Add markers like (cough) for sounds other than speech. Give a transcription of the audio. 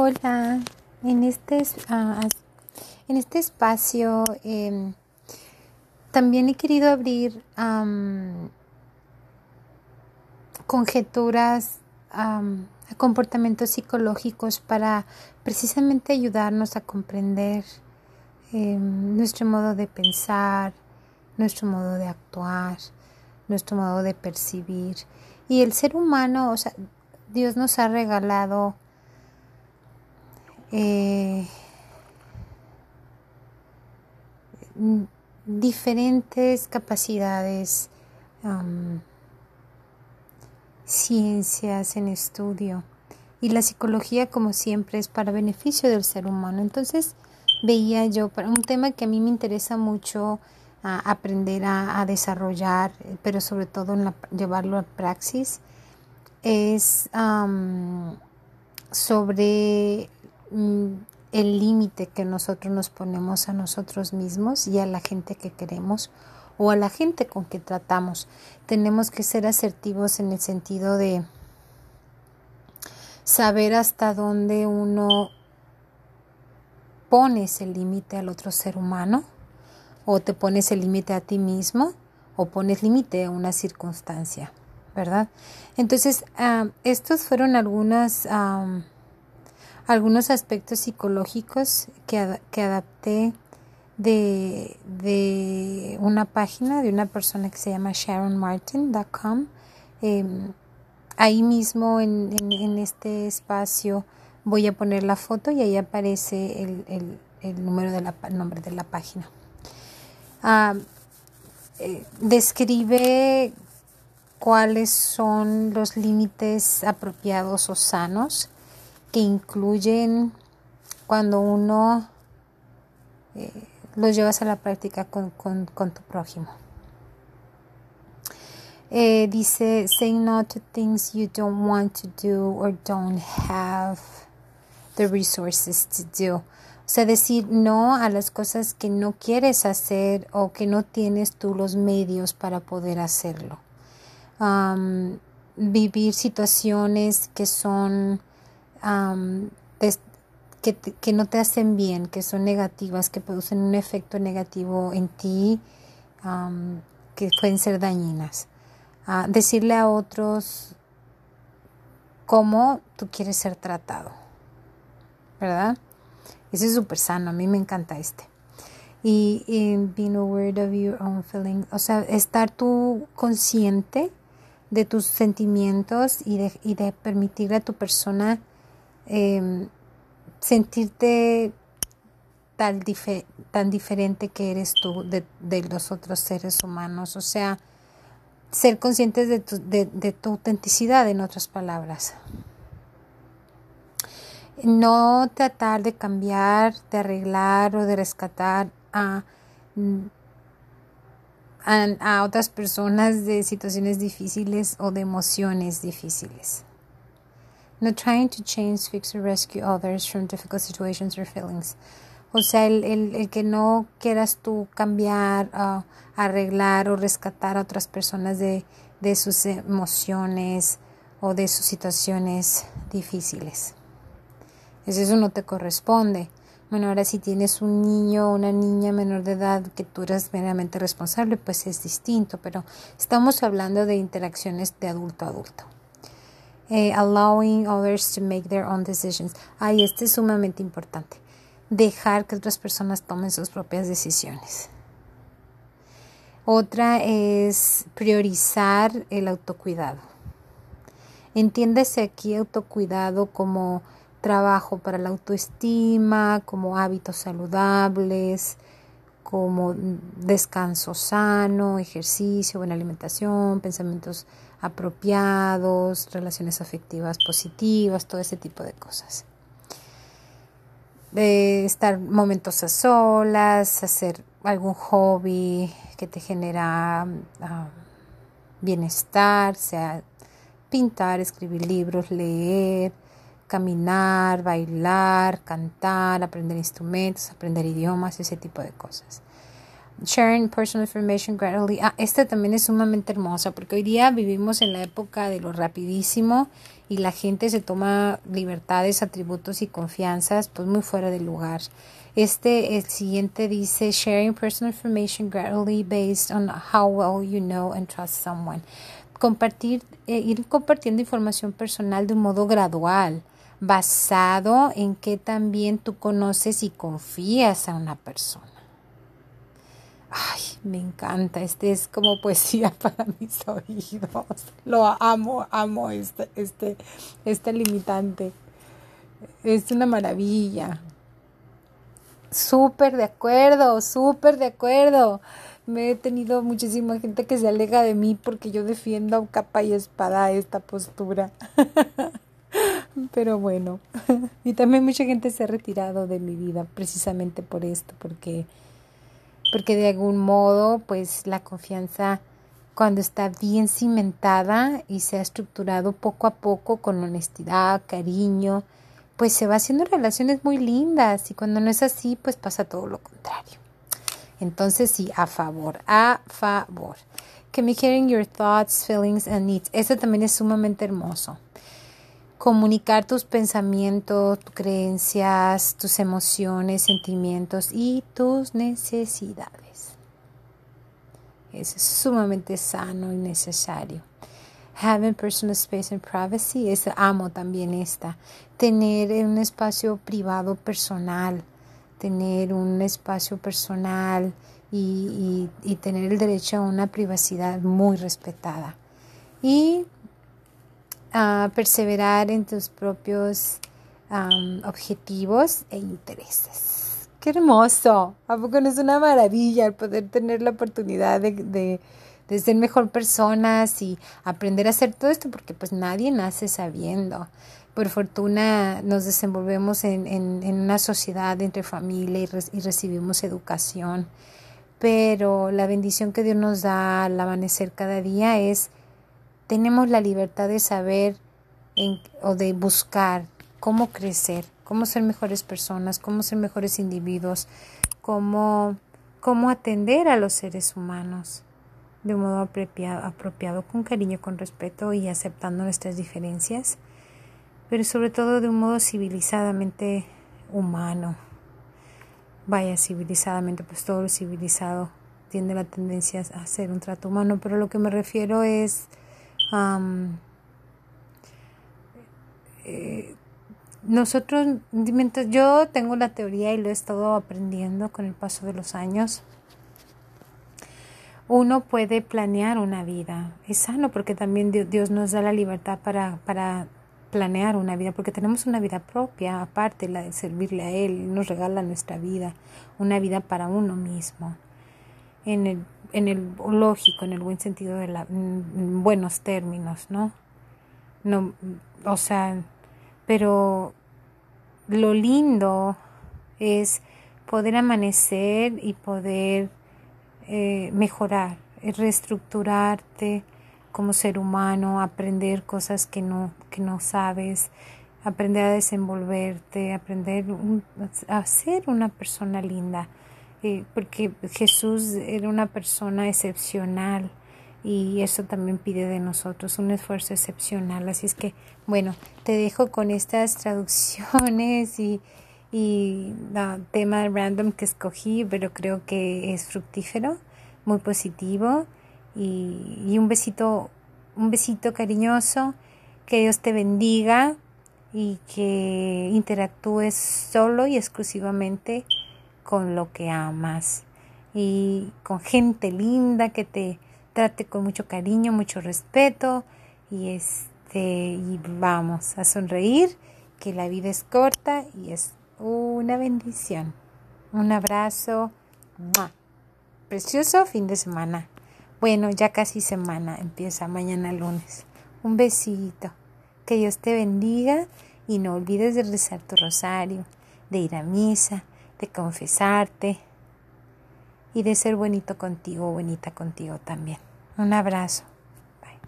Hola, en este, ah, en este espacio em, también he querido abrir conjeturas a comportamientos psicológicos para precisamente ayudarnos a comprender em, nuestro modo de pensar, nuestro modo de actuar, nuestro modo de percibir. Y el ser humano, o sea, Dios nos ha regalado eh, diferentes capacidades, ciencias en estudio. Y la psicología, como siempre, es para beneficio del ser humano. Entonces, veía yo, un tema que a mí me interesa mucho aprender a, desarrollar, pero sobre todo en llevarlo a praxis, es sobre Mm, el límite que nosotros nos ponemos a nosotros mismos y a la gente que queremos o a la gente con que tratamos. Tenemos que ser asertivos en el sentido de saber hasta dónde uno pones el límite al otro ser humano o te pones el límite a ti mismo o pones límite a una circunstancia, ¿verdad? Entonces, uh, estos fueron algunas algunos aspectos psicológicos que, que adapté de, de, una página de una persona que se llama sharonmartin.com. Em, ahí mismo en, en, este espacio voy a poner la foto y ahí aparece el, el, número de la, nombre de la página. Ah, eh, describe cuáles son los límites apropiados o sanos que incluyen cuando uno eh, los llevas a la práctica con, con, tu prójimo. Eh, dice, say no to things you don't want to do or don't have the resources to do. O sea, decir no a las cosas que no quieres hacer o que no tienes tú los medios para poder hacerlo. vivir situaciones que son que, no te hacen bien, que son negativas, que producen un efecto negativo en ti, que pueden ser dañinas. decirle a otros cómo tú quieres ser tratado, ¿verdad? Ese es súper sano, a mí me encanta este. Y, y being aware of your own feelings, o sea, estar tú consciente de tus sentimientos y de, y de permitirle a tu persona Em, sentirte tan, tan diferente que eres tú de, los otros seres humanos, o sea, ser conscientes de tu, de, tu autenticidad, en otras palabras. No tratar de cambiar, de arreglar o de rescatar a, a otras personas de situaciones difíciles o de emociones difíciles. No trying to change, fix or rescue others from difficult situations or feelings. O sea, el, el, que no quieras tú cambiar, uh, arreglar o rescatar a otras personas de, de sus emociones o de sus situaciones difíciles. Eso no te corresponde. Bueno, ahora si tienes un niño o una niña menor de edad que tú eres meramente responsable, pues es distinto, pero estamos hablando de interacciones de adulto a adulto. Eh, allowing others to make their own decisions. Ay, este es sumamente importante. Dejar que otras personas tomen sus propias decisiones. Otra es priorizar el autocuidado. Entiéndese aquí autocuidado como trabajo para la autoestima, como hábitos saludables, como descanso sano, ejercicio, buena alimentación, pensamientos apropiados, relaciones afectivas positivas, todo ese tipo de cosas. De estar momentos a solas, hacer algún hobby que te genera ah, bienestar, sea pintar, escribir libros, leer, caminar, bailar, cantar, aprender instrumentos, aprender idiomas, ese tipo de cosas. Sharing personal information gradually. Ah, esta también es sumamente hermosa porque hoy día vivimos en la época de lo rapidísimo y la gente se toma libertades, atributos y confianzas pues muy fuera de lugar. Este, el siguiente dice sharing personal information gradually based on how well you know and trust someone. Compartir, eh, ir compartiendo información personal de un modo gradual, basado en que también tú conoces y confías a una persona. Ay, me encanta. Este es como poesía (laughs) para mis oídos. Lo amo, amo este, este, este limitante. Es una maravilla. Súper de acuerdo, súper de acuerdo. Me he tenido muchísima gente que se alega de mí porque yo defiendo capa y espada esta postura. (laughs) Pero bueno, (laughs) y también mucha gente se ha retirado de mi vida precisamente por esto, porque porque de algún modo pues la confianza cuando está bien cimentada y se ha estructurado poco a poco con honestidad, cariño, pues se va haciendo relaciones muy lindas y cuando no es así pues pasa todo lo contrario. Entonces sí, a favor, a favor. Communicating your thoughts, feelings and needs. Eso también es sumamente hermoso comunicar tus pensamientos, tus creencias, tus emociones, sentimientos y tus necesidades. Es sumamente sano y necesario. Having personal space and privacy, es amo también esta. Tener un espacio privado personal, tener un espacio personal y, y tener el derecho a una privacidad muy respetada. Y perseverar en tus propios objetivos e intereses. ¡Qué hermoso! ¿A poco no es una maravilla el poder tener la oportunidad de, de, ser mejor personas y aprender a hacer todo esto? Porque pues nadie nace sabiendo. Por fortuna nos desenvolvemos en, en, en una sociedad entre familia y, y recibimos educación. Pero la bendición que Dios nos da al amanecer cada día es tenemos la libertad de saber o de buscar cómo crecer, cómo ser mejores personas, cómo ser mejores individuos, cómo, cómo atender a los seres humanos de un modo apropiado, apropiado, con cariño, con respeto y aceptando nuestras diferencias, pero sobre todo de un modo civilizadamente humano. Vaya, civilizadamente, pues todo lo civilizado tiene la tendencia a ser un trato humano, pero lo que me refiero es eh, nosotros, mientras yo tengo la teoría y lo he estado aprendiendo con el paso de los años, uno puede planear una vida. Es sano porque también Dios nos da la libertad para, para planear una vida, porque tenemos una vida propia, aparte la de servirle a Él, nos regala nuestra vida, una vida para uno mismo. En el en el lógico, en el buen sentido de la, en buenos términos, ¿no? No, o sea, pero lo lindo es poder amanecer y poder eh, mejorar, reestructurarte como ser humano, aprender cosas que no, que no sabes, aprender a desenvolverte, aprender a ser una persona linda eh, porque Jesús era una persona excepcional y eso también pide de nosotros un esfuerzo excepcional. Así es que, bueno, te dejo con estas (laughs) traducciones y, y el tema random que escogí, pero creo que es fructífero, muy positivo y, y un besito, un besito cariñoso, que Dios te bendiga y que interactúes solo y exclusivamente con lo que amas y con gente linda que te trate con mucho cariño, mucho respeto y este y vamos a sonreír que la vida es corta y es una bendición. Un abrazo. Precioso fin de semana. Bueno, ya casi semana, empieza mañana lunes. Un besito. Que Dios te bendiga y no olvides de rezar tu rosario, de ir a misa, de confesarte y de ser bonito contigo, bonita contigo también. Un abrazo.